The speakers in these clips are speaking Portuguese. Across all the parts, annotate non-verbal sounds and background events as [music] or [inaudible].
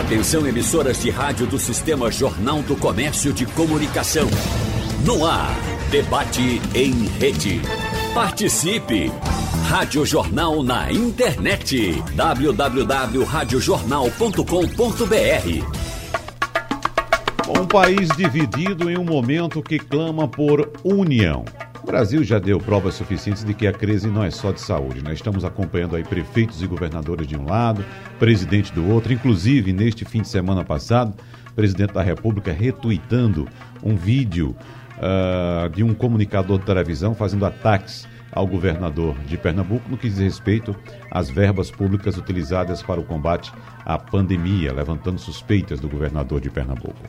Atenção emissoras de rádio do Sistema Jornal do Comércio de Comunicação. No ar, debate em rede. Participe! Rádio Jornal na internet. www.radiojornal.com.br Um país dividido em um momento que clama por união. O Brasil já deu provas suficientes de que a crise não é só de saúde. Né? estamos acompanhando aí prefeitos e governadores de um lado, presidente do outro, inclusive neste fim de semana passado, presidente da República retuitando um vídeo uh, de um comunicador de televisão fazendo ataques ao governador de Pernambuco no que diz respeito às verbas públicas utilizadas para o combate à pandemia, levantando suspeitas do governador de Pernambuco.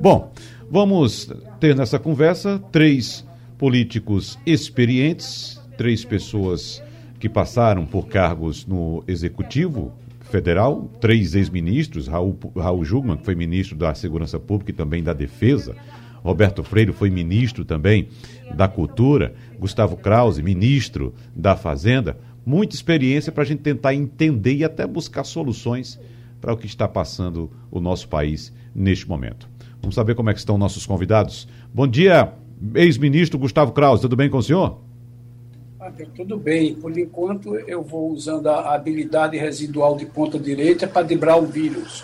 Bom, vamos ter nessa conversa três políticos experientes, três pessoas que passaram por cargos no Executivo Federal, três ex-ministros, Raul, Raul Jugman, que foi ministro da Segurança Pública e também da Defesa, Roberto Freire foi ministro também da Cultura, Gustavo Krause, ministro da Fazenda. Muita experiência para a gente tentar entender e até buscar soluções para o que está passando o nosso país neste momento. Vamos saber como é que estão nossos convidados. Bom dia, ex-ministro Gustavo Krause, tudo bem com o senhor? Tudo bem. Por enquanto, eu vou usando a habilidade residual de ponta direita para driblar o vírus.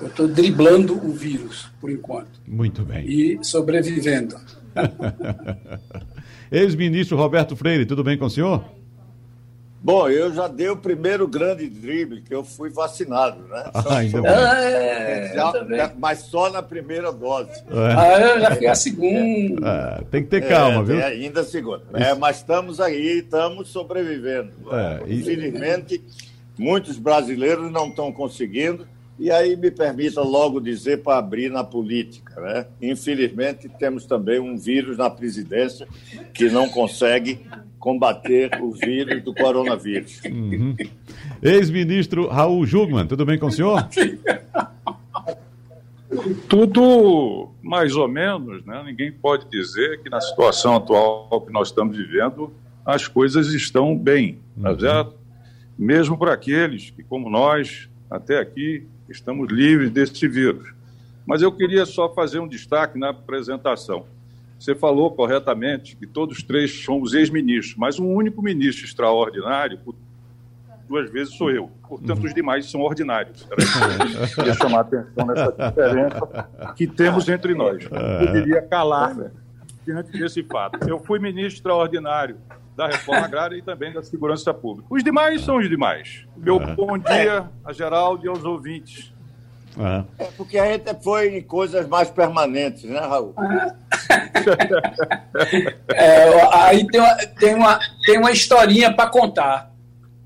Eu estou driblando o vírus, por enquanto. Muito bem. E sobrevivendo. [laughs] Ex-ministro Roberto Freire, tudo bem com o senhor? Bom, eu já dei o primeiro grande drible, que eu fui vacinado, né? Ah, ainda. Ah, é, já, mas só na primeira dose. É. Ah, eu já fui a segunda. É, tem que ter calma, é, viu? ainda a segunda. É, mas estamos aí, estamos sobrevivendo. É, e... Infelizmente, muitos brasileiros não estão conseguindo. E aí me permita logo dizer para abrir na política, né? Infelizmente temos também um vírus na presidência que não consegue combater o vírus do coronavírus. Uhum. Ex-ministro Raul Jugman, tudo bem com o senhor? Tudo mais ou menos, né? Ninguém pode dizer que na situação atual que nós estamos vivendo as coisas estão bem, tá uhum. certo? Mesmo para aqueles que, como nós, até aqui estamos livres desse vírus. Mas eu queria só fazer um destaque na apresentação. Você falou corretamente que todos três somos ex-ministros, mas um único ministro extraordinário, duas vezes sou eu. Portanto, os demais são ordinários. Era queria [laughs] chamar a atenção nessa diferença que temos entre nós. Eu queria calar né, diante desse fato. Eu fui ministro extraordinário da reforma agrária e também da segurança pública. Os demais são os demais. Meu bom dia a Geraldo e aos ouvintes. Uhum. É porque a gente foi em coisas mais permanentes, né, Raul? [laughs] é, aí tem uma, tem, uma, tem uma historinha para contar.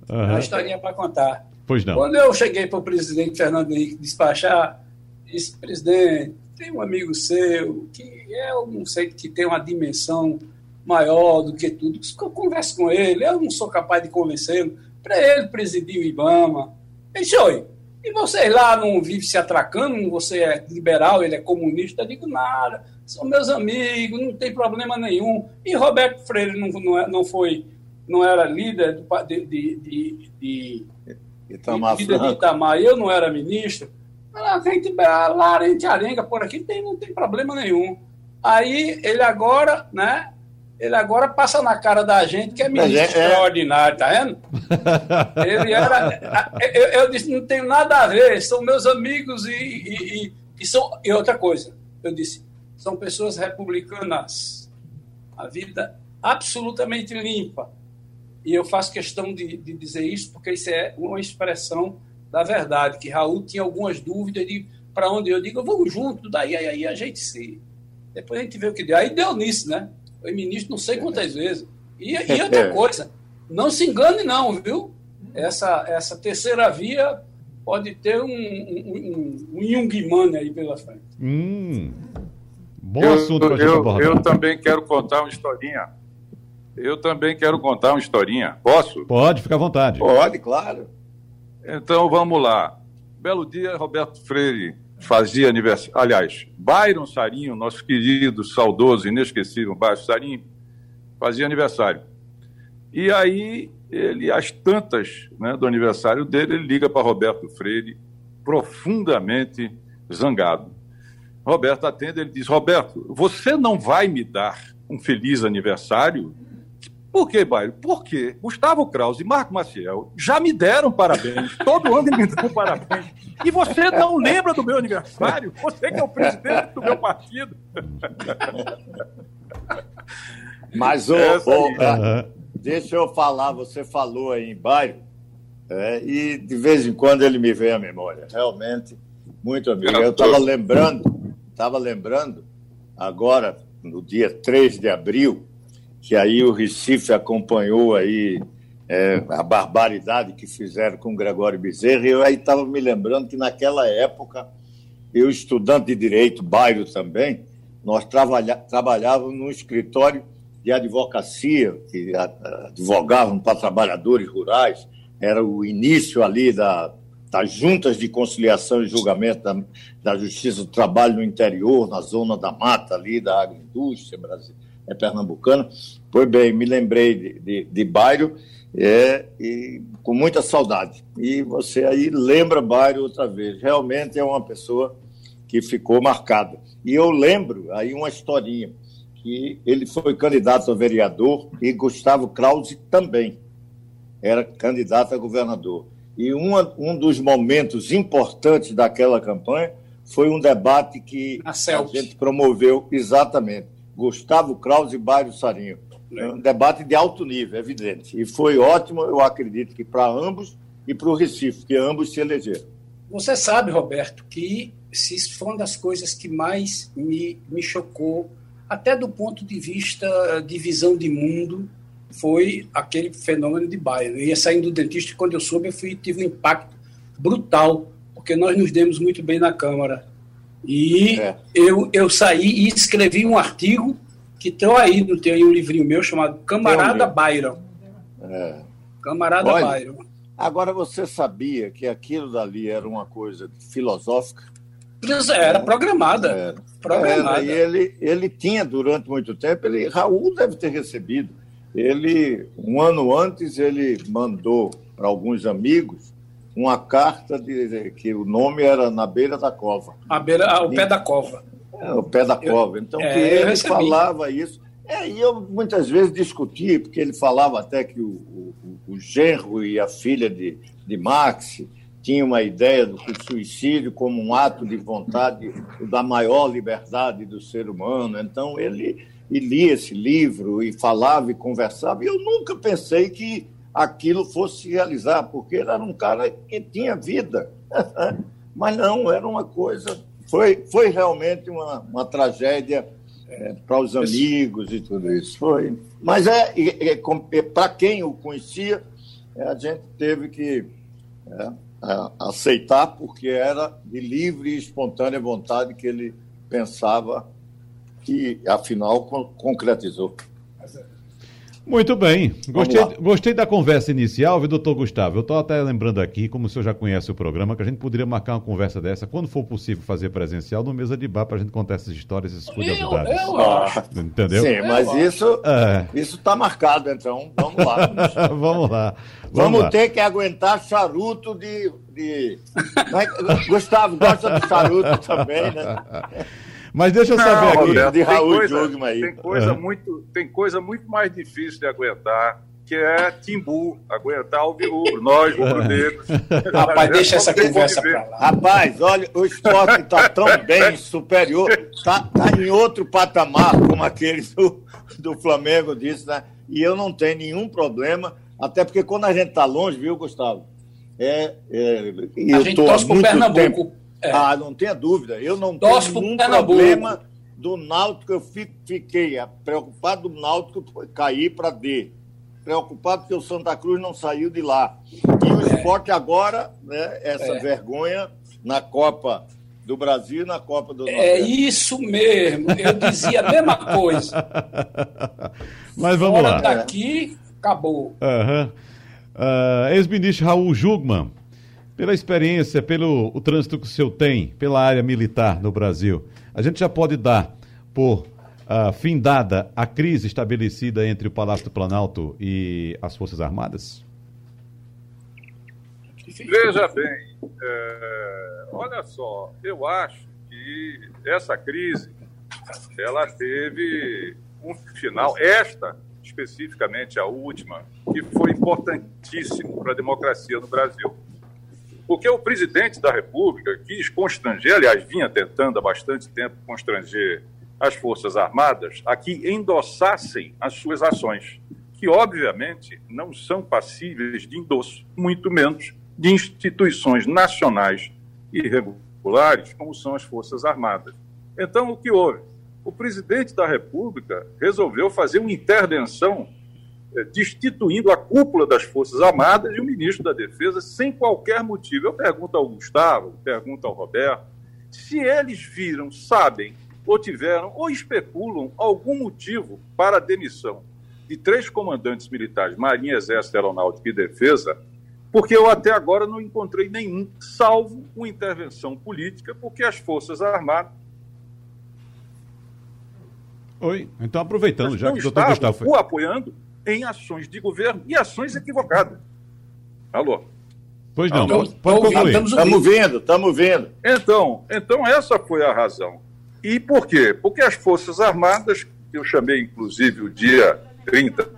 Uhum. Uma historinha para contar. Pois não. Quando eu cheguei para o presidente Fernando Henrique despachar, disse, presidente, tem um amigo seu que é um sei que tem uma dimensão maior do que tudo. Eu converso com ele, eu não sou capaz de convencê-lo. Para ele presidir o IBAMA. Ele disse, oi, e vocês lá não vivem se atracando? Você é liberal, ele é comunista? Eu digo, nada, são meus amigos, não tem problema nenhum. E Roberto Freire não, não, é, não foi, não era líder de, de, de, de Itamar, líder de Itamar, eu não era ministro. A gente, lá, a gente arenga por aqui, tem, não tem problema nenhum. Aí ele agora, né, ele agora passa na cara da gente que é ministro é, extraordinário, tá vendo? [laughs] Ele era. Eu, eu, disse, não tem nada a ver, são meus amigos e, e, e, e, são. E outra coisa, eu disse, são pessoas republicanas. A vida absolutamente limpa. E eu faço questão de, de dizer isso, porque isso é uma expressão da verdade, que Raul tinha algumas dúvidas de para onde eu digo, vamos junto, daí aí, aí a gente se. Depois a gente vê o que deu. Aí deu nisso, né? Foi ministro não sei quantas vezes. E, e outra é. coisa, não se engane não, viu? Essa, essa terceira via pode ter um, um, um, um aí pela frente. Hum, bom eu, assunto para eu, eu também quero contar uma historinha. Eu também quero contar uma historinha. Posso? Pode, fica à vontade. Pode, claro. Então vamos lá. Belo dia, Roberto Freire fazia aniversário. Aliás, Byron Sarinho, nosso querido, saudoso, inesquecível Byron Sarinho, fazia aniversário. E aí, ele, às tantas né, do aniversário dele, ele liga para Roberto Freire profundamente zangado. Roberto atende, ele diz: Roberto, você não vai me dar um feliz aniversário? Por que, Bairro? Porque Gustavo Krause e Marco Maciel já me deram parabéns. [laughs] Todo ano me dão parabéns. E você não lembra do meu aniversário? Você que é o presidente do meu partido. Mas, ô, ô, deixa eu falar, você falou aí em bairro, é, e de vez em quando ele me vem à memória. Realmente, muito amigo. Eu estava lembrando, estava lembrando, agora, no dia 3 de abril, que aí o Recife acompanhou aí é, a barbaridade que fizeram com o Gregório Bezerra, e eu aí estava me lembrando que naquela época, eu, estudante de direito, bairro também, nós trabalha, trabalhávamos num escritório de advocacia, que advogavam para trabalhadores rurais, era o início ali da, das juntas de conciliação e julgamento da, da Justiça do Trabalho no interior, na zona da mata ali, da agroindústria brasileira é pernambucana. Pois bem, me lembrei de, de, de Bairro é, e com muita saudade. E você aí lembra Bairro outra vez. Realmente é uma pessoa que ficou marcada. E eu lembro aí uma historinha, que ele foi candidato a vereador e Gustavo Krause também era candidato a governador. E uma, um dos momentos importantes daquela campanha foi um debate que a, a gente promoveu exatamente Gustavo Krause e Bairro Sarinho. É um debate de alto nível, evidente. E foi ótimo, eu acredito que para ambos e para o Recife, que ambos se elegeram. Você sabe, Roberto, que isso foi uma das coisas que mais me, me chocou, até do ponto de vista de visão de mundo, foi aquele fenômeno de Bairro. Eu ia saindo do dentista e quando eu soube, eu fui, tive um impacto brutal, porque nós nos demos muito bem na Câmara. E é. eu, eu saí e escrevi um artigo que estou aí, tem aí um livrinho meu chamado Camarada Byron. É. Camarada Olha, Byron. Agora, você sabia que aquilo dali era uma coisa filosófica? Era programada. Era. programada. Era, e ele, ele tinha, durante muito tempo, ele, Raul deve ter recebido. Ele, um ano antes, ele mandou para alguns amigos uma carta de, que o nome era Na Beira da Cova. A beira, ah, o pé da cova. É, o pé da cova. Então, é, que ele falava isso. É, e eu muitas vezes discuti, porque ele falava até que o, o, o genro e a filha de, de Max tinham uma ideia do suicídio como um ato de vontade da maior liberdade do ser humano. Então, ele, ele lia esse livro e falava e conversava. E eu nunca pensei que aquilo fosse se realizar, porque ele era um cara que tinha vida. [laughs] Mas não, era uma coisa. Foi, foi realmente uma, uma tragédia é, para os amigos e tudo isso. Foi. Mas é, é, é para quem o conhecia, é, a gente teve que é, aceitar, porque era de livre e espontânea vontade que ele pensava e, afinal, concretizou. Muito bem. Gostei, gostei da conversa inicial, viu, doutor Gustavo? Eu estou até lembrando aqui, como o senhor já conhece o programa, que a gente poderia marcar uma conversa dessa, quando for possível fazer presencial, no mesa de bar, para a gente contar essas histórias, essas curiosidades. Eu, eu acho. Entendeu? Sim, mas isso é. está marcado, então vamos lá. [laughs] vamos lá. Vamos, vamos lá. ter que aguentar charuto de. de... Gustavo gosta de charuto também, né? [laughs] Mas deixa eu saber não, aqui. Roberto, de Raul tem coisa, aí. Tem coisa, muito, tem coisa muito mais difícil de aguentar, que é Timbu, aguentar o rubro, nós rubro-negros. [laughs] Rapaz, deixa essa conversa pra lá. Rapaz, olha, o esporte está tão bem, superior, está tá em outro patamar, como aquele do, do Flamengo disse, né? E eu não tenho nenhum problema, até porque quando a gente está longe, viu, Gustavo? É, é, a gente torce pro Pernambuco. Tempo, é. Ah, não tenha dúvida. Eu não tenho nenhum problema do Náutico. Eu fiquei preocupado do Náutico cair para D. Preocupado porque o Santa Cruz não saiu de lá. E o é. esporte agora, né, essa é. vergonha na Copa do Brasil e na Copa do Nordeste. É isso mesmo. Eu dizia a mesma coisa. [laughs] Mas vamos Fora lá. daqui, acabou. Uhum. Uh, Ex-ministro Raul Jugman pela experiência, pelo o trânsito que o senhor tem pela área militar no Brasil, a gente já pode dar por uh, findada a crise estabelecida entre o Palácio do Planalto e as Forças Armadas? Veja bem, é, olha só, eu acho que essa crise ela teve um final, esta especificamente a última, que foi importantíssimo para a democracia no Brasil. Porque o presidente da República quis constranger, aliás, vinha tentando há bastante tempo constranger as Forças Armadas a que endossassem as suas ações, que obviamente não são passíveis de endosso, muito menos de instituições nacionais irregulares, como são as Forças Armadas. Então, o que houve? o presidente da República resolveu fazer uma intervenção destituindo a cúpula das Forças Armadas e o ministro da Defesa sem qualquer motivo. Eu pergunto ao Gustavo, pergunto ao Roberto, se eles viram, sabem, ou tiveram, ou especulam algum motivo para a demissão de três comandantes militares, Marinha, Exército, Aeronáutica e Defesa, porque eu até agora não encontrei nenhum, salvo uma intervenção política, porque as Forças Armadas Oi, então aproveitando, já que o doutor Gustavo foi. o apoiando em ações de governo e ações equivocadas. Alô? Pois não, Alô? pode concluir. Estamos vendo, estamos vendo. Então, então, essa foi a razão. E por quê? Porque as Forças Armadas, que eu chamei inclusive o dia 30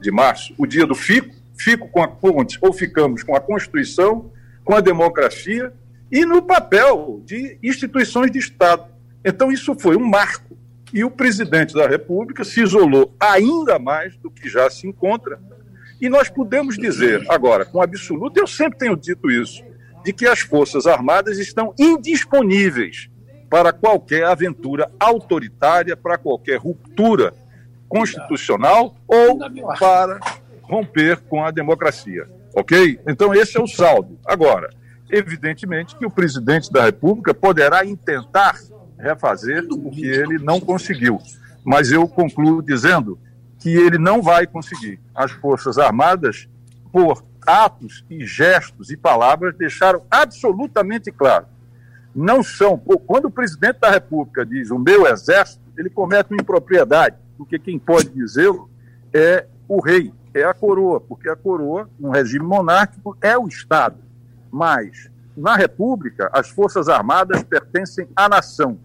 de março, o dia do fico, fico com a ponte, ou ficamos com a Constituição, com a democracia e no papel de instituições de Estado. Então, isso foi um marco e o presidente da República se isolou ainda mais do que já se encontra. E nós podemos dizer, agora, com absoluto, eu sempre tenho dito isso, de que as Forças Armadas estão indisponíveis para qualquer aventura autoritária, para qualquer ruptura constitucional ou para romper com a democracia. Ok? Então, esse é o saldo. Agora, evidentemente que o presidente da República poderá intentar refazer o que ele não conseguiu. Mas eu concluo dizendo que ele não vai conseguir. As Forças Armadas, por atos e gestos e palavras, deixaram absolutamente claro. Não são. Quando o presidente da República diz o meu exército, ele comete uma impropriedade, porque quem pode dizê-lo é o rei, é a coroa, porque a coroa, no regime monárquico, é o Estado. Mas, na República, as Forças Armadas pertencem à nação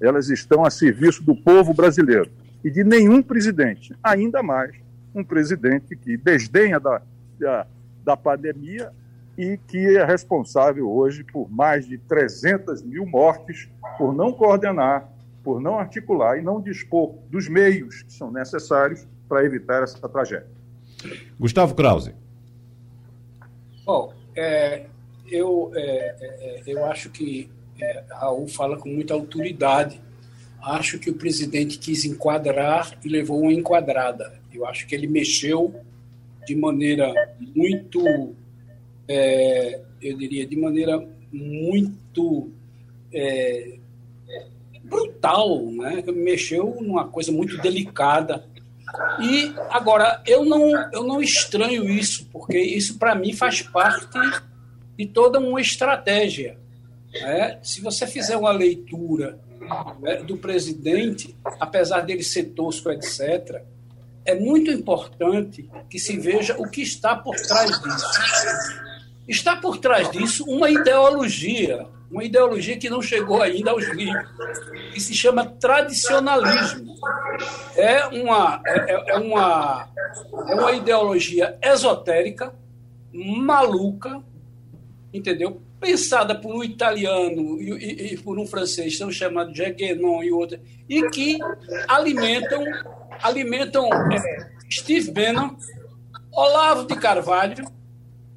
elas estão a serviço do povo brasileiro e de nenhum presidente, ainda mais um presidente que desdenha da, da, da pandemia e que é responsável hoje por mais de 300 mil mortes por não coordenar, por não articular e não dispor dos meios que são necessários para evitar essa tragédia. Gustavo Krause. Bom, é, eu, é, é, eu acho que é, Raul fala com muita autoridade. Acho que o presidente quis enquadrar e levou uma enquadrada. Eu acho que ele mexeu de maneira muito, é, eu diria, de maneira muito é, brutal, né? Mexeu numa coisa muito delicada. E agora eu não eu não estranho isso, porque isso para mim faz parte de toda uma estratégia. É, se você fizer uma leitura né, do presidente, apesar dele ser tosco, etc., é muito importante que se veja o que está por trás disso. Está por trás disso uma ideologia, uma ideologia que não chegou ainda aos livros, que se chama tradicionalismo. É uma, é, é, é uma, é uma ideologia esotérica, maluca, entendeu? Pensada por um italiano e, e, e por um francês, são chamados de Guénon e outro, e que alimentam, alimentam é, Steve Bannon, Olavo de Carvalho,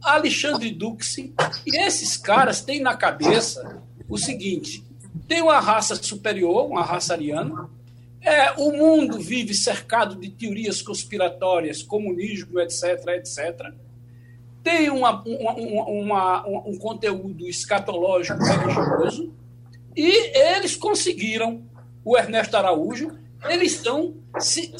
Alexandre Duxi, e esses caras têm na cabeça o seguinte: tem uma raça superior, uma raça ariana, é, o mundo vive cercado de teorias conspiratórias, comunismo, etc., etc., tem uma, uma, uma, um conteúdo escatológico religioso, e eles conseguiram, o Ernesto Araújo, eles são,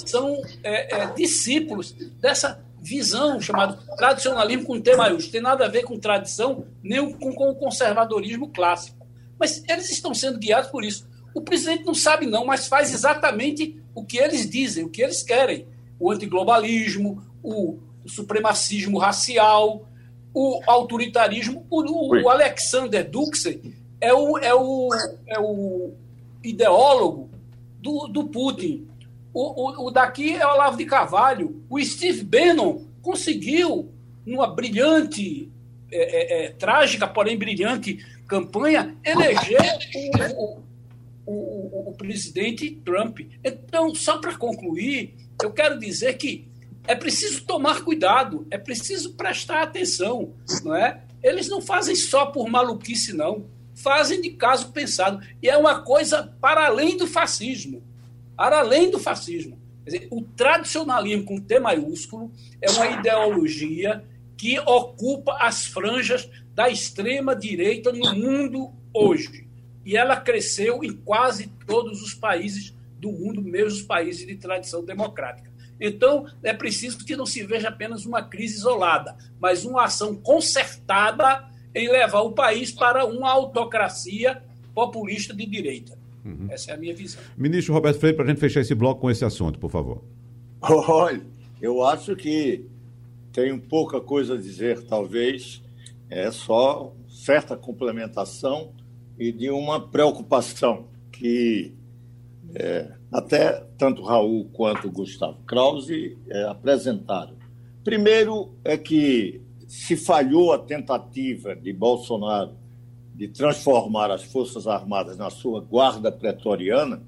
são é, é, discípulos dessa visão chamada tradicionalismo com T maiúsculo. Tem nada a ver com tradição, nem com, com o conservadorismo clássico. Mas eles estão sendo guiados por isso. O presidente não sabe, não, mas faz exatamente o que eles dizem, o que eles querem. O antiglobalismo, o o supremacismo racial, o autoritarismo. O, o Alexander Duxer é o, é o, é o ideólogo do, do Putin. O, o, o daqui é o Olavo de Carvalho. O Steve Bannon conseguiu, numa brilhante, é, é, é, trágica, porém brilhante campanha, eleger o, o, o presidente Trump. Então, só para concluir, eu quero dizer que é preciso tomar cuidado, é preciso prestar atenção, não é? Eles não fazem só por maluquice, não. Fazem de caso pensado. E é uma coisa para além do fascismo. Para além do fascismo. Dizer, o tradicionalismo com T maiúsculo é uma ideologia que ocupa as franjas da extrema direita no mundo hoje. E ela cresceu em quase todos os países do mundo, mesmo os países de tradição democrática. Então, é preciso que não se veja apenas uma crise isolada, mas uma ação concertada em levar o país para uma autocracia populista de direita. Uhum. Essa é a minha visão. Ministro Roberto Freire, para a gente fechar esse bloco com esse assunto, por favor. [laughs] Olha, eu acho que tenho pouca coisa a dizer, talvez é só certa complementação e de uma preocupação que é, até tanto Raul quanto Gustavo Krause é, apresentaram. Primeiro é que se falhou a tentativa de Bolsonaro de transformar as Forças Armadas na sua guarda pretoriana,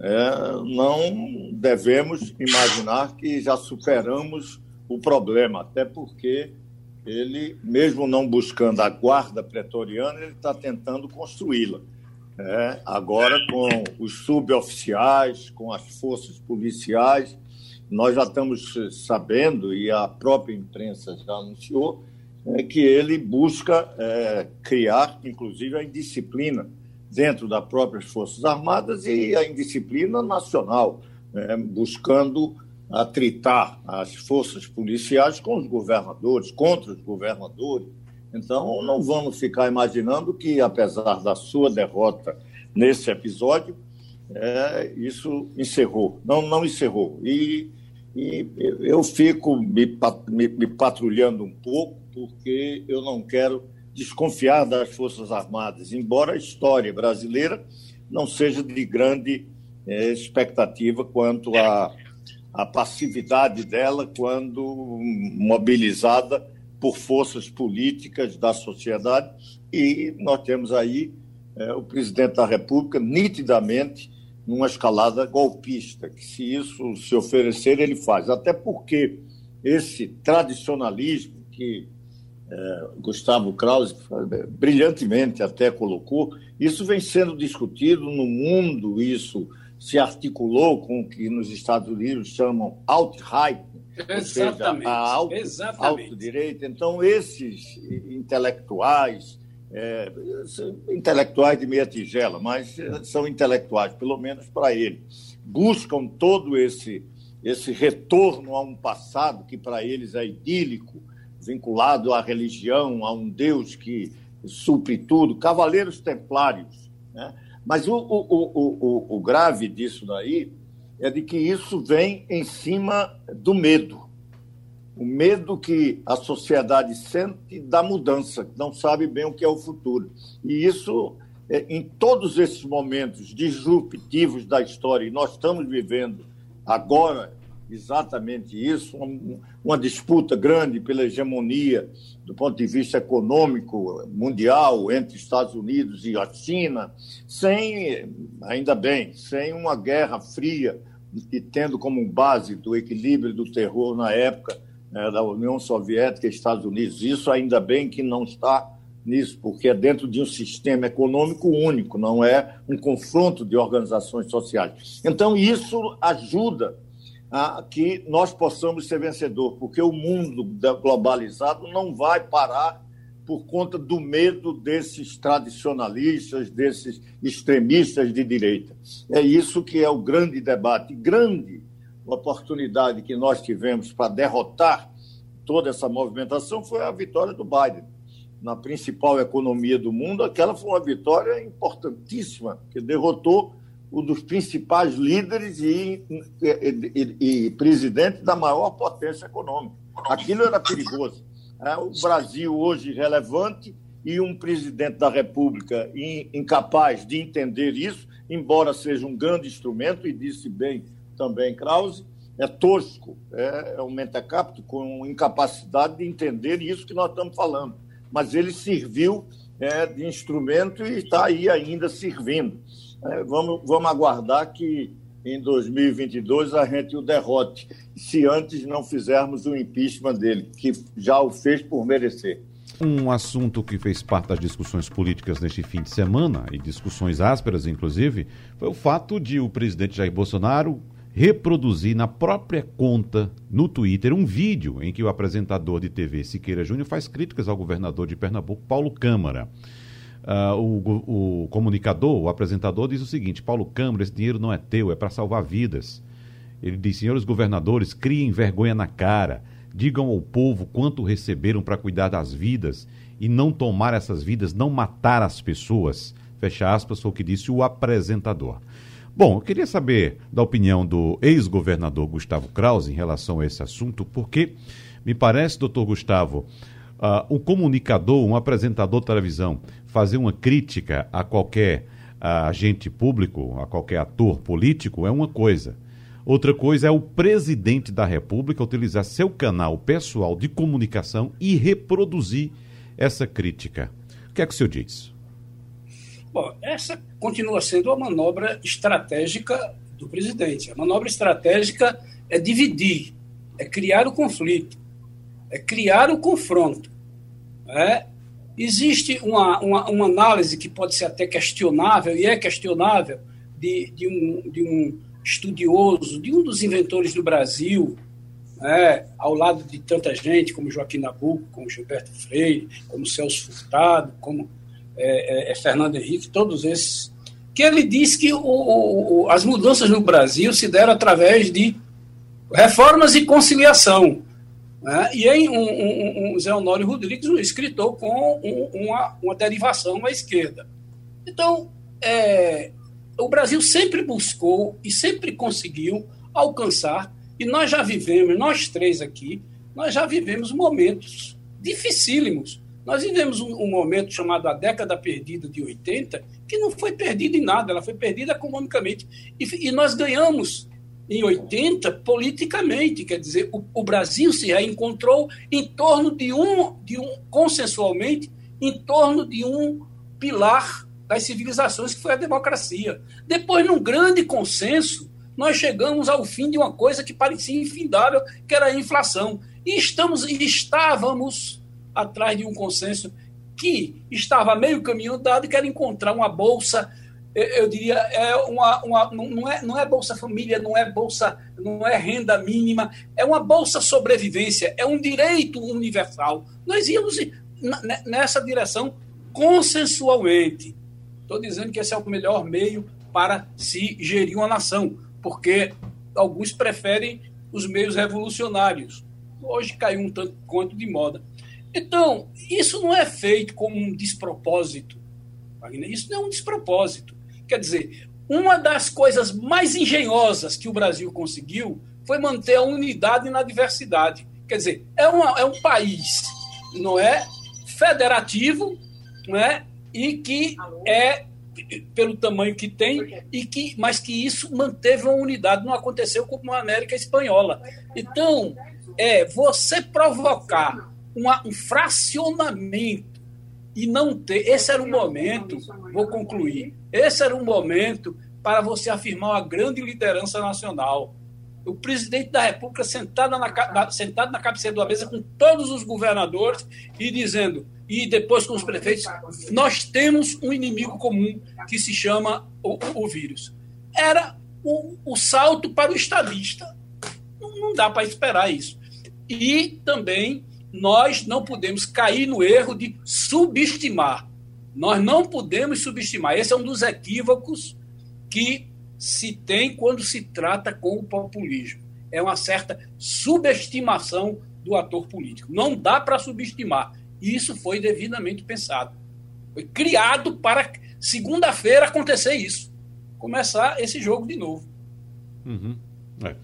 é, não devemos imaginar que já superamos o problema, até porque ele, mesmo não buscando a guarda pretoriana, ele está tentando construí-la. É, agora, com os suboficiais, com as forças policiais, nós já estamos sabendo, e a própria imprensa já anunciou, é, que ele busca é, criar, inclusive, a indisciplina dentro das próprias Forças Armadas e a indisciplina nacional, é, buscando atritar as forças policiais com os governadores, contra os governadores. Então, não vamos ficar imaginando que, apesar da sua derrota nesse episódio, é, isso encerrou. Não, não encerrou. E, e eu fico me, me, me patrulhando um pouco, porque eu não quero desconfiar das Forças Armadas, embora a história brasileira não seja de grande é, expectativa quanto a a passividade dela quando mobilizada por forças políticas da sociedade. E nós temos aí é, o presidente da República nitidamente numa escalada golpista, que se isso se oferecer, ele faz. Até porque esse tradicionalismo que é, Gustavo Krause brilhantemente até colocou, isso vem sendo discutido no mundo, isso se articulou com o que nos Estados Unidos chamam alt-right, ou seja, a alto, alto direito. Então, esses intelectuais, é, intelectuais de meia tigela, mas são intelectuais, pelo menos para ele, buscam todo esse, esse retorno a um passado que para eles é idílico, vinculado à religião, a um Deus que supre tudo, cavaleiros templários, né? Mas o, o, o, o, grave disso daí é de que isso vem em cima do medo. O medo que a sociedade sente da mudança, não sabe bem o que é o futuro. E isso, é, em todos esses momentos disruptivos da história, e nós estamos vivendo agora exatamente isso, uma, disputa grande pela hegemonia do ponto de vista econômico mundial entre Estados Unidos e a China, sem, ainda bem, sem uma guerra fria e tendo como base do equilíbrio do terror na época né, da União Soviética e Estados Unidos. Isso ainda bem que não está nisso, porque é dentro de um sistema econômico único, não é um confronto de organizações sociais. Então, isso ajuda que nós possamos ser vencedor, porque o mundo globalizado não vai parar por conta do medo desses tradicionalistas, desses extremistas de direita. É isso que é o grande debate, grande oportunidade que nós tivemos para derrotar toda essa movimentação foi a vitória do Biden. Na principal economia do mundo, aquela foi uma vitória importantíssima, que derrotou um dos principais líderes e, e, e, e presidente da maior potência econômica. Aquilo era perigoso. É, o Brasil hoje relevante e um presidente da República incapaz de entender isso, embora seja um grande instrumento, e disse bem também Krause, é tosco, é, é um mentecapto com incapacidade de entender isso que nós estamos falando. Mas ele serviu é, de instrumento e está aí ainda servindo. É, vamos, vamos aguardar que em 2022 a gente o derrote, se antes não fizermos o impeachment dele, que já o fez por merecer. Um assunto que fez parte das discussões políticas neste fim de semana, e discussões ásperas, inclusive, foi o fato de o presidente Jair Bolsonaro reproduzir na própria conta no Twitter um vídeo em que o apresentador de TV Siqueira Júnior faz críticas ao governador de Pernambuco, Paulo Câmara. Uh, o, o, comunicador, o apresentador, diz o seguinte: Paulo Câmara, esse dinheiro não é teu, é para salvar vidas. Ele diz: senhores governadores, criem vergonha na cara, digam ao povo quanto receberam para cuidar das vidas e não tomar essas vidas, não matar as pessoas. Fecha aspas, foi o que disse o apresentador. Bom, eu queria saber da opinião do ex-governador Gustavo Krause em relação a esse assunto, porque me parece, doutor Gustavo, uh, um comunicador, um apresentador de televisão, fazer uma crítica a qualquer uh, agente público, a qualquer ator político, é uma coisa. Outra coisa é o presidente da República utilizar seu canal pessoal de comunicação e reproduzir essa crítica. O que é que o senhor diz? Bom, essa continua sendo a manobra estratégica do presidente. A manobra estratégica é dividir, é criar o conflito, é criar o confronto. É? Existe uma, uma, uma, análise que pode ser até questionável, e é questionável, de, de, um, de um estudioso, de um dos inventores do Brasil, né, ao lado de tanta gente, como Joaquim Nabuco, como Gilberto Freire, como Celso Furtado, como é, é, é, Fernando Henrique, todos esses, que ele diz que o, o, as mudanças no Brasil se deram através de reformas e conciliação. Né? E em um, um, um Zé Honório Rodrigues, um escritor com um, uma, uma derivação à esquerda. Então, é, o Brasil sempre buscou e sempre conseguiu alcançar, e nós já vivemos, nós três aqui, nós já vivemos momentos dificílimos nós vivemos um, um, momento chamado a década perdida de 80, que não foi perdida em nada, ela foi perdida economicamente. E, e nós ganhamos em 80 politicamente, quer dizer, o, o, Brasil se reencontrou em torno de um, de um, consensualmente, em torno de um pilar das civilizações que foi a democracia. Depois, num grande consenso, nós chegamos ao fim de uma coisa que parecia infindável, que era a inflação. E estamos estávamos atrás de um consenso que estava meio caminho andado e quer encontrar uma bolsa eu diria é uma, uma, não é não é bolsa família não é bolsa não é renda mínima é uma bolsa sobrevivência é um direito universal nós íamos nessa direção consensualmente estou dizendo que esse é o melhor meio para se gerir uma nação porque alguns preferem os meios revolucionários hoje caiu um tanto quanto de moda então, isso não é feito como um despropósito. Wagner. Isso não é um despropósito. Quer dizer, uma das coisas mais engenhosas que o Brasil conseguiu foi manter a unidade na diversidade. Quer dizer, é, uma, é um país, não é? Federativo, não é? E que é pelo tamanho que tem e que mas que isso manteve uma unidade não aconteceu como na América espanhola então é você provocar uma, um fracionamento e não ter. Esse era um momento, vou concluir, esse era um momento para você afirmar uma grande liderança nacional. O presidente da República sentado na, na, sentado na cabeceira da mesa com todos os governadores e dizendo, e depois com os prefeitos, nós temos um inimigo comum que se chama o, o vírus. Era o, o salto para o estadista. Não, não dá para esperar isso. E também nós não podemos cair no erro de subestimar. Nós não podemos subestimar. Esse é um dos equívocos que se tem quando se trata com o populismo. É uma certa subestimação do ator político. Não dá para subestimar. Isso foi devidamente pensado. Foi criado para segunda-feira acontecer isso. Começar esse jogo de novo. Uhum. É.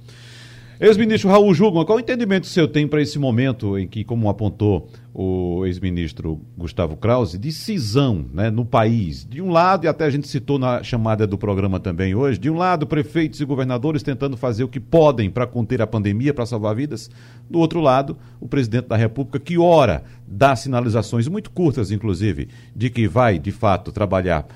Ex-ministro Raul Jugman, qual o entendimento o senhor tem para esse momento em que, como apontou o ex-ministro Gustavo Krause, de cisão né, no país. De um lado, e até a gente citou na chamada do programa também hoje, de um lado, prefeitos e governadores tentando fazer o que podem para conter a pandemia, para salvar vidas. Do outro lado, o presidente da República, que ora dá sinalizações muito curtas, inclusive, de que vai, de fato, trabalhar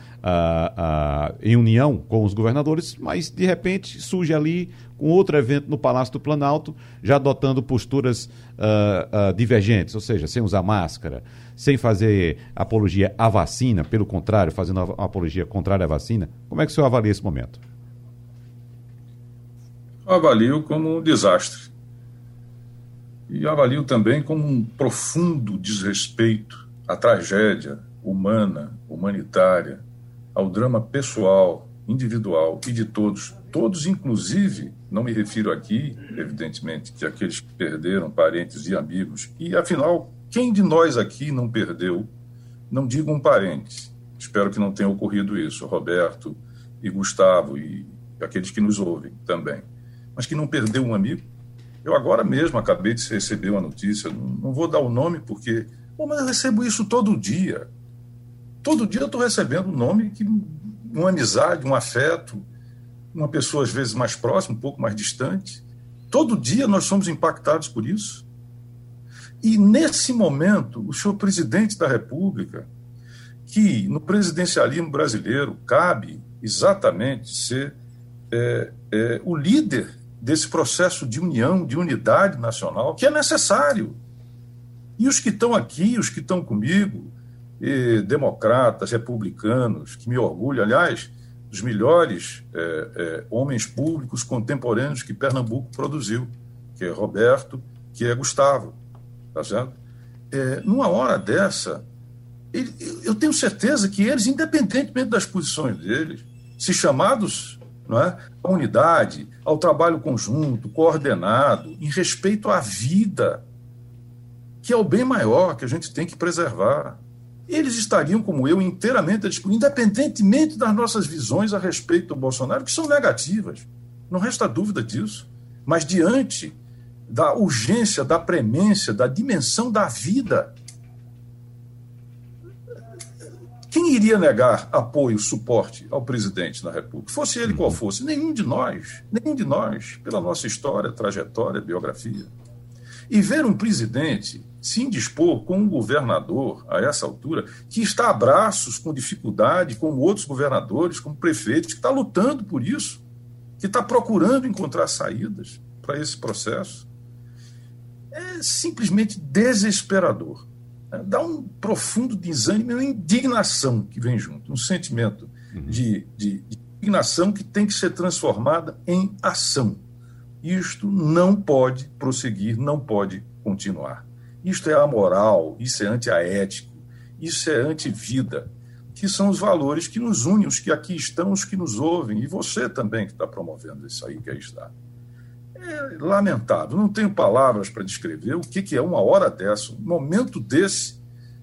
em união com os governadores, mas de repente surge ali um outro evento no Palácio do Planalto, já adotando posturas uh, divergentes, ou seja, sem usar máscara, sem fazer apologia à vacina, pelo contrário, fazendo apologia contrária à vacina. Como é que o senhor avalia esse momento? Avalio como um desastre. E avalio também como um profundo desrespeito à tragédia humana, humanitária, ao drama pessoal, individual e de todos, todos inclusive, não me refiro aqui, evidentemente, que aqueles que perderam parentes e amigos, e afinal, quem de nós aqui não perdeu, não digo um parente, espero que não tenha ocorrido isso, Roberto e Gustavo e aqueles que nos ouvem também, mas que não perdeu um amigo? Eu agora mesmo acabei de receber uma notícia, não vou dar o nome porque, bom, mas eu recebo isso todo dia. Todo dia eu estou recebendo um nome que uma amizade, um afeto, uma pessoa às vezes mais próxima, um pouco mais distante. Todo dia nós somos impactados por isso. E nesse momento, o senhor presidente da República, que no presidencialismo brasileiro cabe exatamente ser é, é, o líder desse processo de união, de unidade nacional, que é necessário. E os que estão aqui, os que estão comigo, e democratas, republicanos, que me orgulho, aliás, dos melhores é, é, homens públicos contemporâneos que Pernambuco produziu, que é Roberto, que é Gustavo, tá certo? É, numa hora dessa, ele, eu tenho certeza que eles, independentemente das posições deles, se chamados não é, à unidade, ao trabalho conjunto, coordenado, em respeito à vida, que é o bem maior que a gente tem que preservar eles estariam, como eu, inteiramente independentemente das nossas visões a respeito do Bolsonaro, que são negativas. Não resta dúvida disso. Mas diante da urgência, da premência, da dimensão da vida, quem iria negar apoio, suporte ao presidente da República? Fosse ele qual fosse, nenhum de nós, nenhum de nós, pela nossa história, trajetória, biografia. E ver um presidente se indispor com um governador, a essa altura, que está a braços com dificuldade, como outros governadores, como prefeitos, que está lutando por isso, que está procurando encontrar saídas para esse processo, é simplesmente desesperador. É, dá um profundo desânimo e uma indignação que vem junto, um sentimento uhum. de, de, de indignação que tem que ser transformada em ação. Isto não pode prosseguir, não pode continuar. Isto é amoral, isso é antiético, isso é antivida, que são os valores que nos unem, os que aqui estão, os que nos ouvem, e você também que está promovendo isso aí que aí está. É lamentável, não tenho palavras para descrever o que, que é uma hora dessa, um momento desse,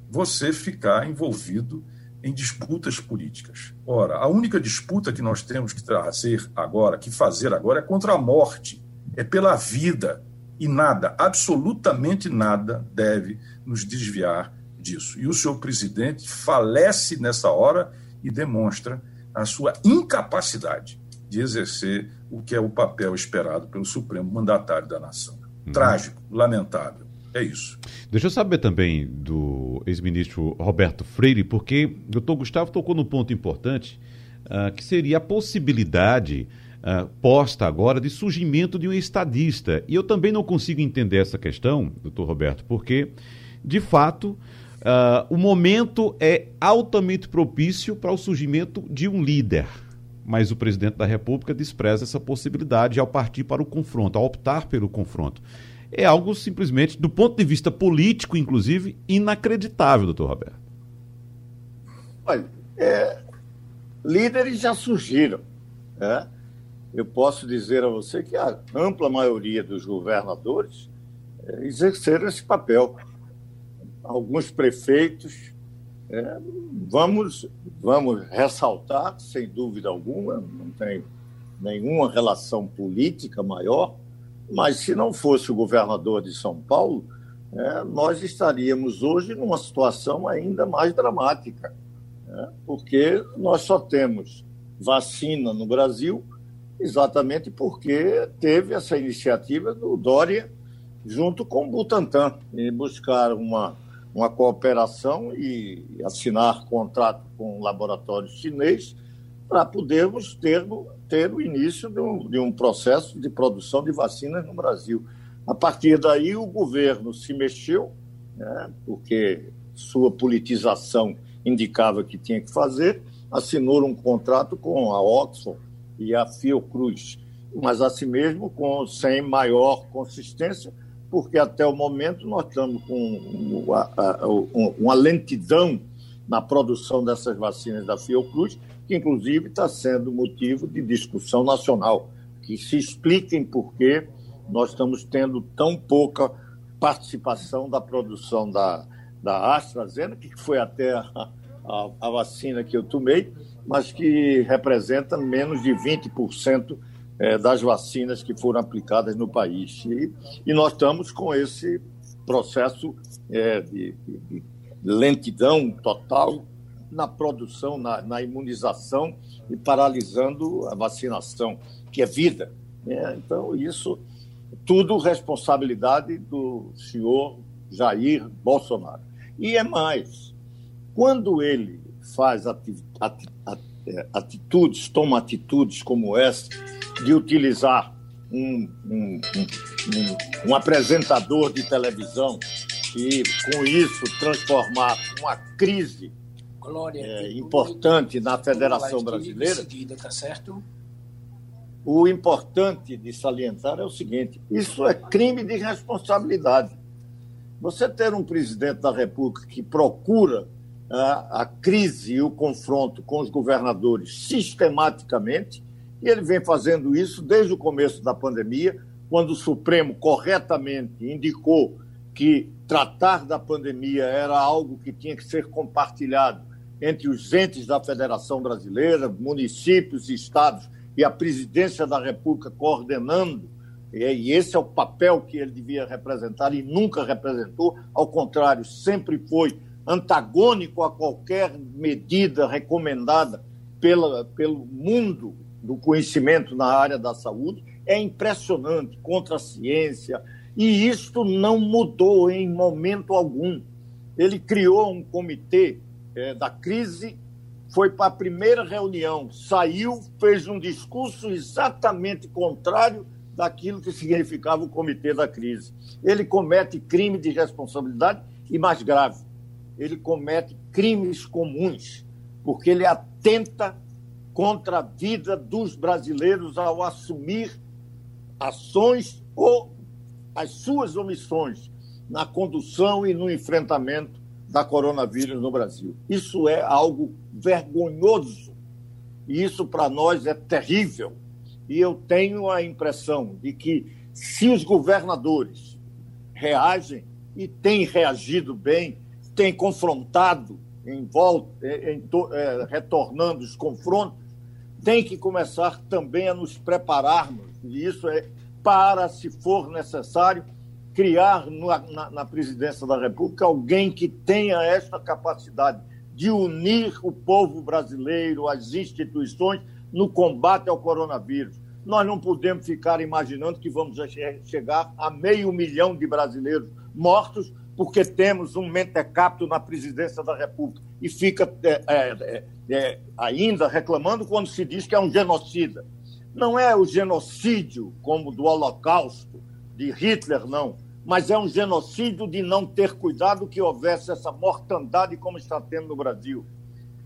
você ficar envolvido em disputas políticas. Ora, a única disputa que nós temos que trazer agora, que fazer agora, é contra a morte, é pela vida, e nada, absolutamente nada, deve nos desviar disso. E o senhor presidente falece nessa hora e demonstra a sua incapacidade de exercer o que é o papel esperado pelo Supremo Mandatário da Nação. Uhum. Trágico, lamentável. É isso. Deixa eu saber também do ex-ministro Roberto Freire, porque o doutor Gustavo tocou no ponto importante, uh, que seria a possibilidade uh, posta agora de surgimento de um estadista. E eu também não consigo entender essa questão, doutor Roberto, porque, de fato, uh, o momento é altamente propício para o surgimento de um líder. Mas o presidente da República despreza essa possibilidade ao partir para o confronto, ao optar pelo confronto. É algo simplesmente, do ponto de vista político, inclusive, inacreditável, doutor Roberto. Olha, é, líderes já surgiram. Né? Eu posso dizer a você que a ampla maioria dos governadores é, exerceram esse papel. Alguns prefeitos, é, vamos, vamos ressaltar, sem dúvida alguma, não tem nenhuma relação política maior, mas se não fosse o governador de São Paulo, é, nós estaríamos hoje numa situação ainda mais dramática, né? porque nós só temos vacina no Brasil exatamente porque teve essa iniciativa do Dória junto com o Butantan, em buscar uma, uma cooperação e assinar contrato com o laboratório chinês para podermos ter, ter o início de um, de um processo de produção de vacinas no Brasil. A partir daí, o governo se mexeu, né, porque sua politização indicava que tinha que fazer, assinou um contrato com a Oxford e a Fiocruz, mas assim mesmo com, sem maior consistência, porque até o momento nós estamos com uma, lentidão na produção dessas vacinas da Fiocruz, que inclusive está sendo motivo de discussão nacional, que se expliquem por que nós estamos tendo tão pouca participação da produção da, da AstraZeneca, que foi até a, a, a vacina que eu tomei, mas que representa menos de 20% é, das vacinas que foram aplicadas no país. E, e nós estamos com esse processo é, de, de, lentidão total na produção, na, na, imunização e paralisando a vacinação, que é vida. É, então, isso tudo responsabilidade do senhor Jair Bolsonaro. E é mais, quando ele faz é, atitudes, toma atitudes como essa, de utilizar um, um, um, um apresentador de televisão e, com isso, transformar uma crise Glória, é, importante na Federação Brasileira. Seguida, tá certo? O importante de salientar é o seguinte: isso é crime de responsabilidade. Você ter um presidente da República que procura a, crise e o confronto com os governadores sistematicamente, e ele vem fazendo isso desde o começo da pandemia, quando o Supremo corretamente indicou que tratar da pandemia era algo que tinha que ser compartilhado entre os entes da Federação Brasileira, municípios estados, e a presidência da República coordenando, e esse é o papel que ele devia representar e nunca representou, ao contrário, sempre foi antagônico a qualquer medida recomendada pela, pelo mundo do conhecimento na área da saúde, é impressionante contra a ciência, e isto não mudou em momento algum. Ele criou um comitê é, da crise foi para a primeira reunião, saiu, fez um discurso exatamente contrário daquilo que significava o comitê da crise. Ele comete crime de responsabilidade e, mais grave, ele comete crimes comuns, porque ele atenta contra a vida dos brasileiros ao assumir ações ou as suas omissões na condução e no enfrentamento da coronavírus no Brasil. Isso é algo vergonhoso. E isso para nós é terrível. E eu tenho a impressão de que se os governadores reagem e têm reagido bem, têm confrontado em volta, em, é, retornando os confrontos, tem que começar também a nos prepararmos, e isso é para, se for necessário, criar na, na, presidência da República alguém que tenha esta capacidade de unir o povo brasileiro, as instituições, no combate ao coronavírus. Nós não podemos ficar imaginando que vamos chegar a meio milhão de brasileiros mortos porque temos um mentecapto na presidência da República e fica é, é, é, é ainda reclamando quando se diz que é um genocida. Não é o genocídio como do Holocausto de Hitler, não mas é um genocídio de não ter cuidado que houvesse essa mortandade como está tendo no Brasil.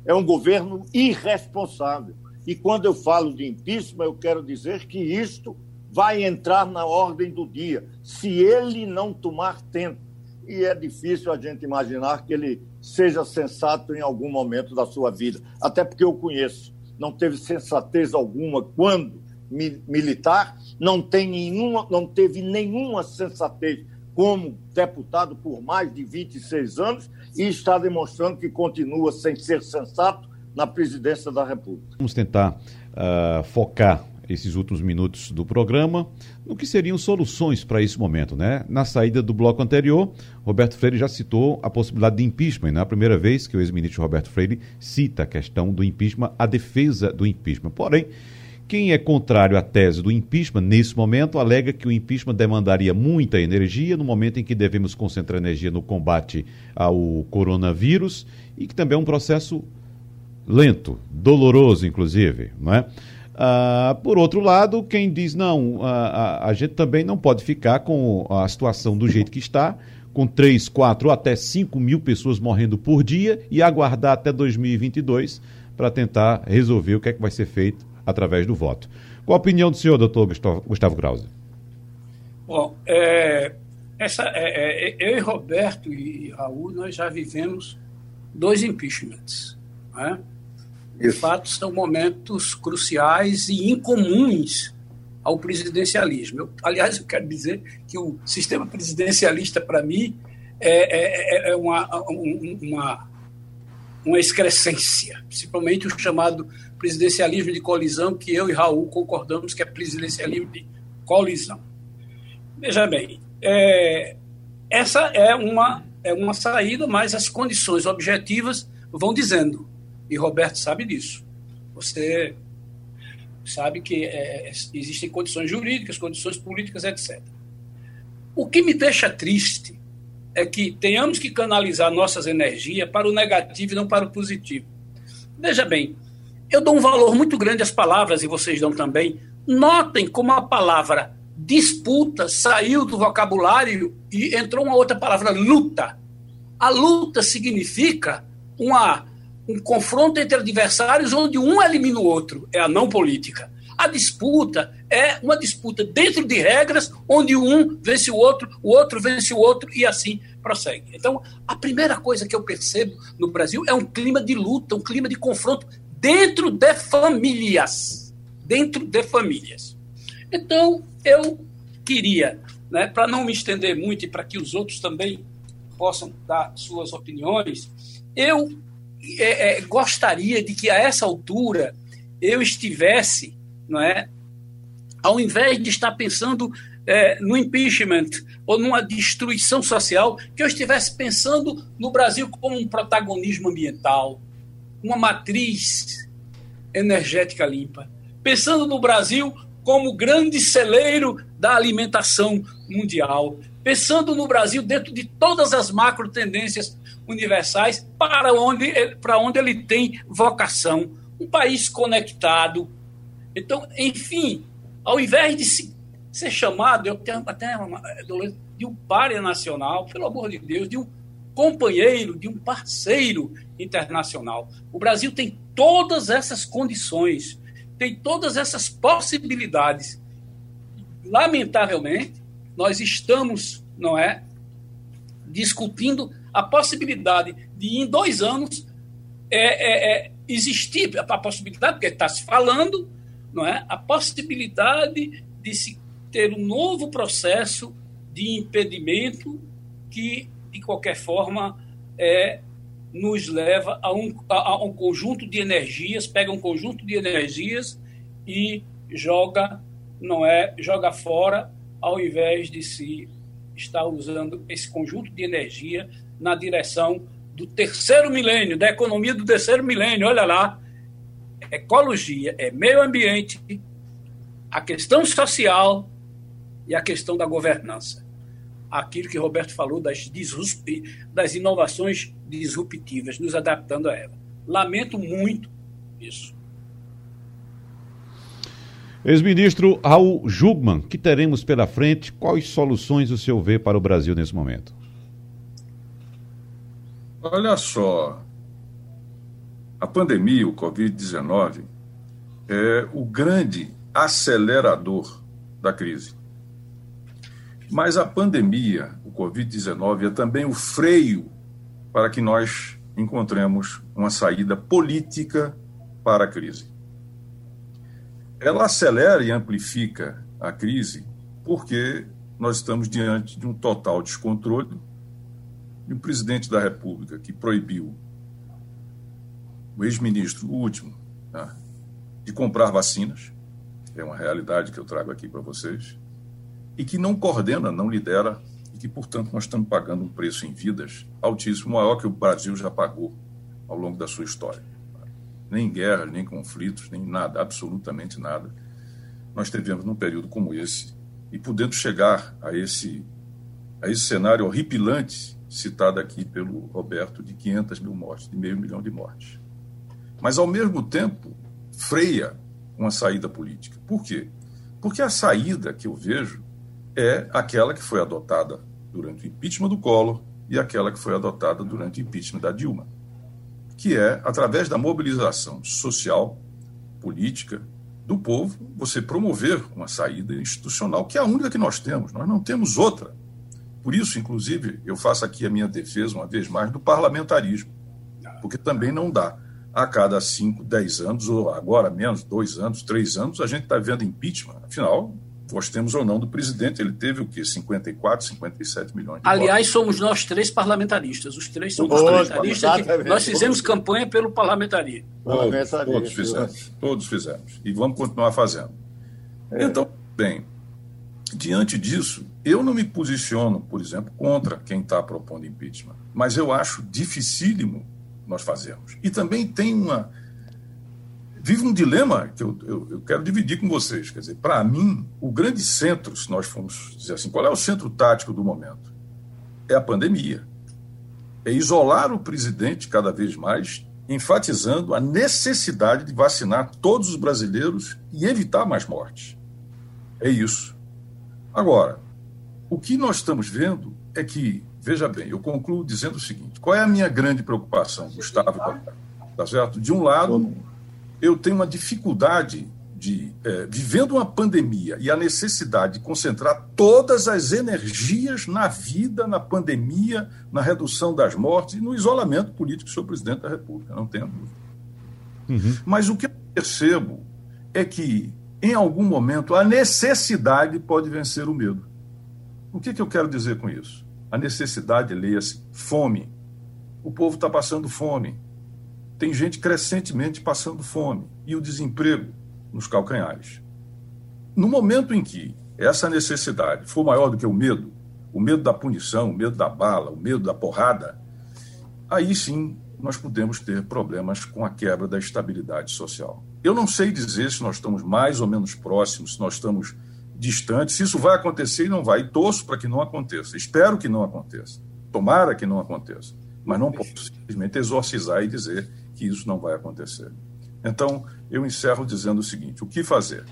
É um governo irresponsável. E quando eu falo de impeachment, eu quero dizer que isto vai entrar na ordem do dia, se ele não tomar tempo. E é difícil a gente imaginar que ele seja sensato em algum momento da sua vida, até porque eu conheço. Não teve sensatez alguma quando militar, não, tem nenhuma, não teve nenhuma sensatez como deputado por mais de 26 anos e está demonstrando que continua sem ser sensato na presidência da República. Vamos tentar uh, focar esses últimos minutos do programa no que seriam soluções para esse momento, né? Na saída do bloco anterior, Roberto Freire já citou a possibilidade de impeachment, não é a primeira vez que o ex-ministro Roberto Freire cita a questão do impeachment, a defesa do impeachment. Porém, quem é contrário à tese do impeachment, nesse momento, alega que o impeachment demandaria muita energia no momento em que devemos concentrar energia no combate ao coronavírus e que também é um processo lento, doloroso, inclusive, não é? Ah, por outro lado, quem diz não, a, a, a gente também não pode ficar com a situação do jeito que está, com 3, 4 até 5 mil pessoas morrendo por dia e aguardar até 2022 para tentar resolver o que é que vai ser feito através do voto. Qual a opinião do senhor, doutor Gustavo Krause? Bom, é, essa, é, é, eu e Roberto e Raul, nós já vivemos dois impeachments. Né? De fato, são momentos cruciais e incomuns ao presidencialismo. Eu, aliás, eu quero dizer que o sistema presidencialista, para mim, é, é, é uma, uma, uma excrescência, principalmente o chamado presidencialismo de colisão, que eu e Raul concordamos que é presidencialismo de colisão. Veja bem, é, essa é uma, é uma saída, mas as condições objetivas vão dizendo, e Roberto sabe disso. Você sabe que é, existem condições jurídicas, condições políticas, etc. O que me deixa triste é que tenhamos que canalizar nossas energias para o negativo e não para o positivo. Veja bem, eu dou um valor muito grande às palavras, e vocês dão também. Notem como a palavra disputa saiu do vocabulário e entrou uma outra palavra, luta. A luta significa uma, um confronto entre adversários onde um elimina o outro. É a não política. A disputa é uma disputa dentro de regras, onde um vence o outro, o outro vence o outro e assim prossegue. Então, a primeira coisa que eu percebo no Brasil é um clima de luta, um clima de confronto dentro de famílias. Dentro de famílias. Então, eu queria, né, para não me estender muito e para que os outros também possam dar suas opiniões, eu é, é, gostaria de que a essa altura eu estivesse, não é, ao invés de estar pensando é, no impeachment ou numa destruição social, que eu estivesse pensando no Brasil como um protagonismo ambiental, uma matriz energética limpa. Pensando no Brasil como grande celeiro da alimentação mundial. Pensando no Brasil dentro de todas as macro tendências universais para onde, para onde ele tem vocação. Um país conectado. Então, enfim, ao invés de se, ser chamado, eu tenho até uma, de um párea nacional, pelo amor de Deus, de um companheiro, de um parceiro internacional. O Brasil tem todas essas condições, tem todas essas possibilidades. Lamentavelmente, nós estamos, não é, discutindo a possibilidade de, em dois anos, é, é, é, existir a possibilidade, porque está se falando, não é, a possibilidade de se ter um novo processo de impedimento que de qualquer forma, é, nos leva a um, a, a um conjunto de energias, pega um conjunto de energias e joga, não é, joga fora, ao invés de se estar usando esse conjunto de energia na direção do terceiro milênio, da economia do terceiro milênio. Olha lá, ecologia, é meio ambiente, a questão social e a questão da governança aquilo que Roberto falou das, das inovações disruptivas, nos adaptando a ela. Lamento muito isso. Ex-ministro Raul Jugman, que teremos pela frente? Quais soluções o senhor vê para o Brasil nesse momento? Olha só, a pandemia, o Covid-19, é o grande acelerador da crise. Mas a pandemia, o Covid-19, é também o freio para que nós encontremos uma saída política para a crise. Ela acelera e amplifica a crise porque nós estamos diante de um total descontrole de um presidente da República que proibiu o ex-ministro, o último, tá, de comprar vacinas. é uma realidade que eu trago aqui para vocês, e que não coordena, não lidera, e que, portanto, nós estamos pagando um preço em vidas altíssimo, maior que o Brasil já pagou ao longo da sua história. Nem guerras, nem conflitos, nem nada, absolutamente nada. Nós tivemos num período como esse, e podendo chegar a esse, a esse cenário horripilante citado aqui pelo Roberto, de 500 mil mortes, de meio milhão de mortes. Mas, ao mesmo tempo, freia uma saída política. Por quê? Porque a saída que eu vejo é aquela que foi adotada durante o impeachment do Collor e aquela que foi adotada durante o impeachment da Dilma, que é, através da mobilização social, política, do povo, você promover uma saída institucional, que é a única que nós temos, nós não temos outra. Por isso, inclusive, eu faço aqui a minha defesa, uma vez mais, do parlamentarismo, porque também não dá a cada 5, 10 anos, ou agora menos, dois anos, três anos, a gente está vendo impeachment. Afinal, gostemos ou não do presidente, ele teve o quê? 54, 57 milhões de Aliás, votos. somos nós três parlamentaristas. Os três somos parlamentaristas. Que nós fizemos campanha pelo parlamentarismo. Todos, todos fizemos. Todos fizemos. E vamos continuar fazendo. É. Então, bem, diante disso, eu não me posiciono, por exemplo, contra quem está propondo impeachment. Mas eu acho dificílimo nós fazemos. E também tem uma. Vive um dilema que eu, eu, eu quero dividir com vocês. Quer dizer, para mim, o grande centro, se nós formos dizer assim, qual é o centro tático do momento? É a pandemia. É isolar o presidente cada vez mais, enfatizando a necessidade de vacinar todos os brasileiros e evitar mais mortes. É isso. Agora, o que nós estamos vendo é que Veja bem, eu concluo dizendo o seguinte: qual é a minha grande preocupação, Gustavo? Tá certo? De um lado, eu tenho uma dificuldade de, é, vivendo uma pandemia e a necessidade de concentrar todas as energias na vida, na pandemia, na redução das mortes e no isolamento político do senhor presidente da República, não tenho dúvida. Uhum. Mas o que eu percebo é que, em algum momento, a necessidade pode vencer o medo. O que, que eu quero dizer com isso? a necessidade, leia-se, fome. O povo está passando fome. Tem gente crescentemente passando fome. E o desemprego nos calcanhares. No momento em que essa necessidade for maior do que o medo, o medo da punição, o medo da bala, o medo da porrada, aí sim nós podemos ter problemas com a quebra da estabilidade social. Eu não sei dizer se nós estamos mais ou menos próximos, se nós estamos distante, se isso vai acontecer e não vai. E torço para que não aconteça. Espero que não aconteça. Tomara que não aconteça. Mas não posso simplesmente exorcizar e dizer que isso não vai acontecer. Então, eu encerro dizendo o seguinte: o que fazer?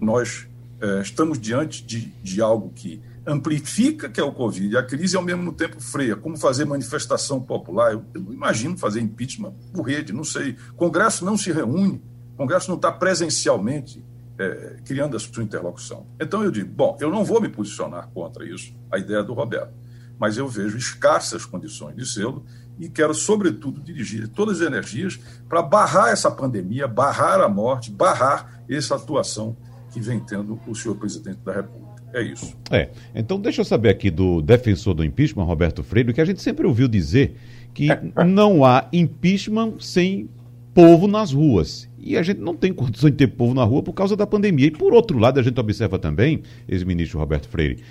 Nós é, estamos diante de, de algo que amplifica, que é o Covid, a crise e ao mesmo tempo freia. Como fazer manifestação popular? Eu, eu não imagino fazer impeachment por rede, não sei. Congresso não se reúne, o Congresso não está presencialmente é, criando a sua interlocução. Então eu digo, bom, eu não vou me posicionar contra isso, a ideia do Roberto, mas eu vejo escassas condições de sê-lo e quero, sobretudo, dirigir todas as energias para barrar essa pandemia, barrar a morte, barrar essa atuação que vem tendo o senhor presidente da República. É isso. É. Então, deixa eu saber aqui do defensor do impeachment, Roberto Freire, que a gente sempre ouviu dizer que não há impeachment sem povo nas ruas. E a gente não tem condições de ter povo na rua por causa da pandemia. E por outro lado, a gente observa também, ex-ministro Roberto Freire,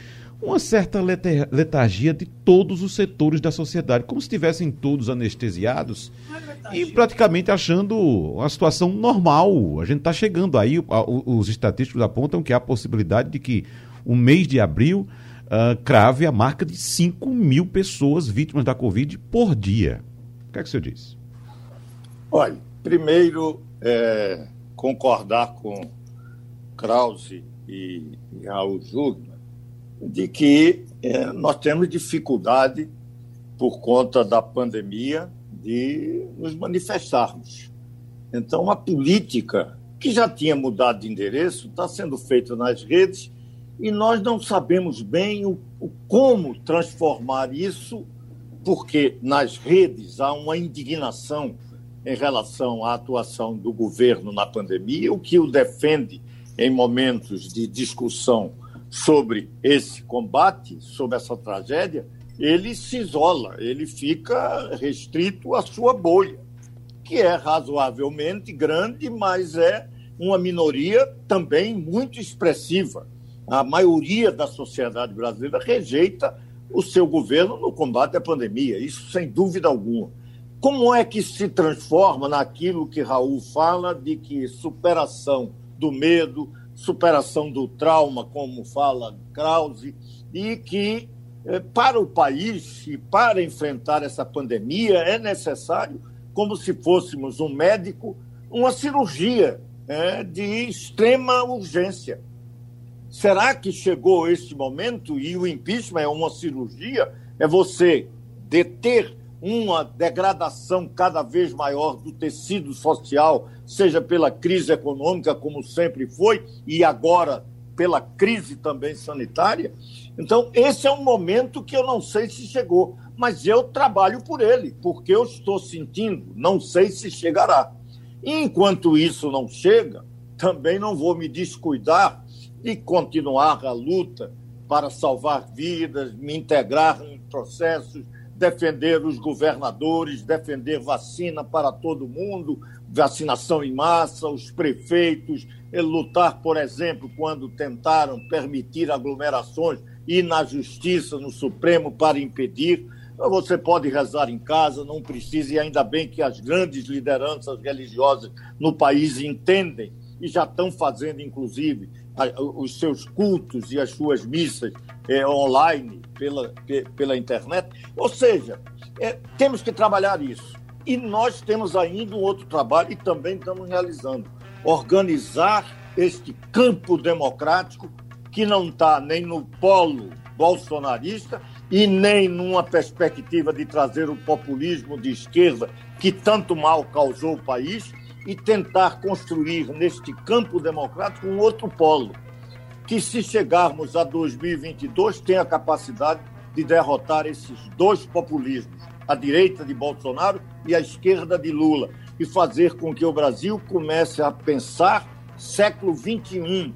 uma certa letargia de todos os setores da sociedade, como se estivessem todos anestesiados e praticamente achando a situação normal. A gente está chegando aí, os estatísticos apontam que há a possibilidade de que o mês de abril uh, crave a marca de 5 mil pessoas vítimas da Covid por dia. O que é que o senhor diz? Olha, primeiro é, concordar com Krause e, Raul Júnior de que é, nós temos dificuldade, por conta da pandemia, de nos manifestarmos. Então, a política, que já tinha mudado de endereço, está sendo feita nas redes e nós não sabemos bem o, o como transformar isso, porque nas redes há uma indignação em relação à atuação do governo na pandemia, o que o defende em momentos de discussão sobre esse combate, sobre essa tragédia, ele se isola, ele fica restrito à sua bolha, que é razoavelmente grande, mas é uma minoria também muito expressiva. A maioria da sociedade brasileira rejeita o seu governo no combate à pandemia, isso sem dúvida alguma. Como é que se transforma naquilo que Raul fala de que superação do medo, superação do trauma, como fala Krause, e que eh, para o país e para enfrentar essa pandemia é necessário, como se fôssemos um médico, uma cirurgia é, de extrema urgência. Será que chegou este momento e o impeachment é uma cirurgia? É você deter uma degradação cada vez maior do tecido social, seja pela crise econômica, como sempre foi, e agora pela crise também sanitária. Então, esse é um momento que eu não sei se chegou, mas eu trabalho por ele, porque eu estou sentindo, não sei se chegará. E enquanto isso não chega, também não vou me descuidar de continuar a luta para salvar vidas, me integrar em processos, defender os governadores, defender vacina para todo mundo, vacinação em massa, os prefeitos, lutar, por exemplo, quando tentaram permitir aglomerações e na justiça, no Supremo, para impedir. Você pode rezar em casa, não precisa, e ainda bem que as grandes lideranças religiosas no país entendem e já estão fazendo, inclusive, os seus cultos e as suas missas é, online pela, pela internet. Ou seja, é, temos que trabalhar isso. E nós temos ainda um outro trabalho e também estamos realizando: organizar este campo democrático que não está nem no polo bolsonarista e nem numa perspectiva de trazer o populismo de esquerda que tanto mal causou o país e tentar construir neste campo democrático um outro polo que se chegarmos a 2022 tenha a capacidade de derrotar esses dois populismos, a direita de Bolsonaro e a esquerda de Lula, e fazer com que o Brasil comece a pensar século 21,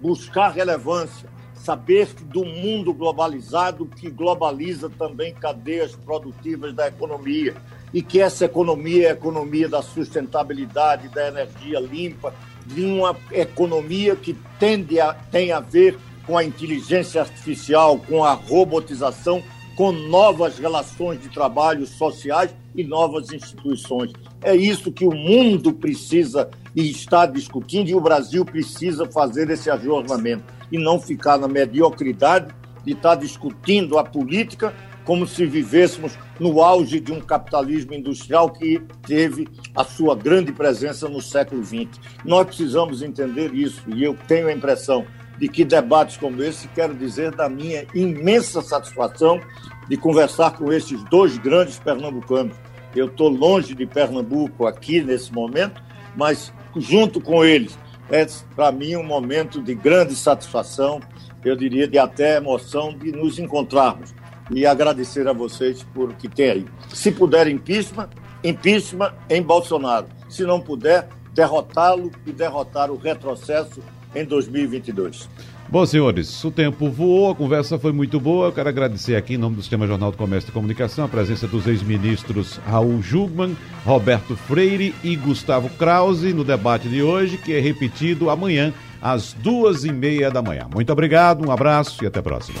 buscar relevância, saber do mundo globalizado que globaliza também cadeias produtivas da economia e que essa economia é a economia da sustentabilidade, da energia limpa, de uma economia que tende a, tem a ver com a inteligência artificial, com a robotização, com novas relações de trabalho sociais e novas instituições. É isso que o mundo precisa e está discutindo, e o Brasil precisa fazer esse ajornamento e não ficar na mediocridade de estar discutindo a política como se vivêssemos no auge de um capitalismo industrial que teve a sua grande presença no século XX. Nós precisamos entender isso, e eu tenho a impressão de que debates como esse, quero dizer da minha imensa satisfação de conversar com esses dois grandes pernambucanos. Eu estou longe de Pernambuco aqui nesse momento, mas junto com eles é para mim um momento de grande satisfação, eu diria de até emoção de nos encontrarmos e agradecer a vocês por que tem aí. Se puder impeachment, impeachment em Bolsonaro. Se não puder, derrotá-lo e derrotar o retrocesso em 2022. Bom, senhores, o tempo voou, a conversa foi muito boa. Eu quero agradecer aqui, em nome do Sistema Jornal do Comércio e Comunicação, a presença dos ex-ministros Raul Jugman, Roberto Freire e Gustavo Krause no debate de hoje, que é repetido amanhã, às duas e meia da manhã. Muito obrigado, um abraço e até a próxima.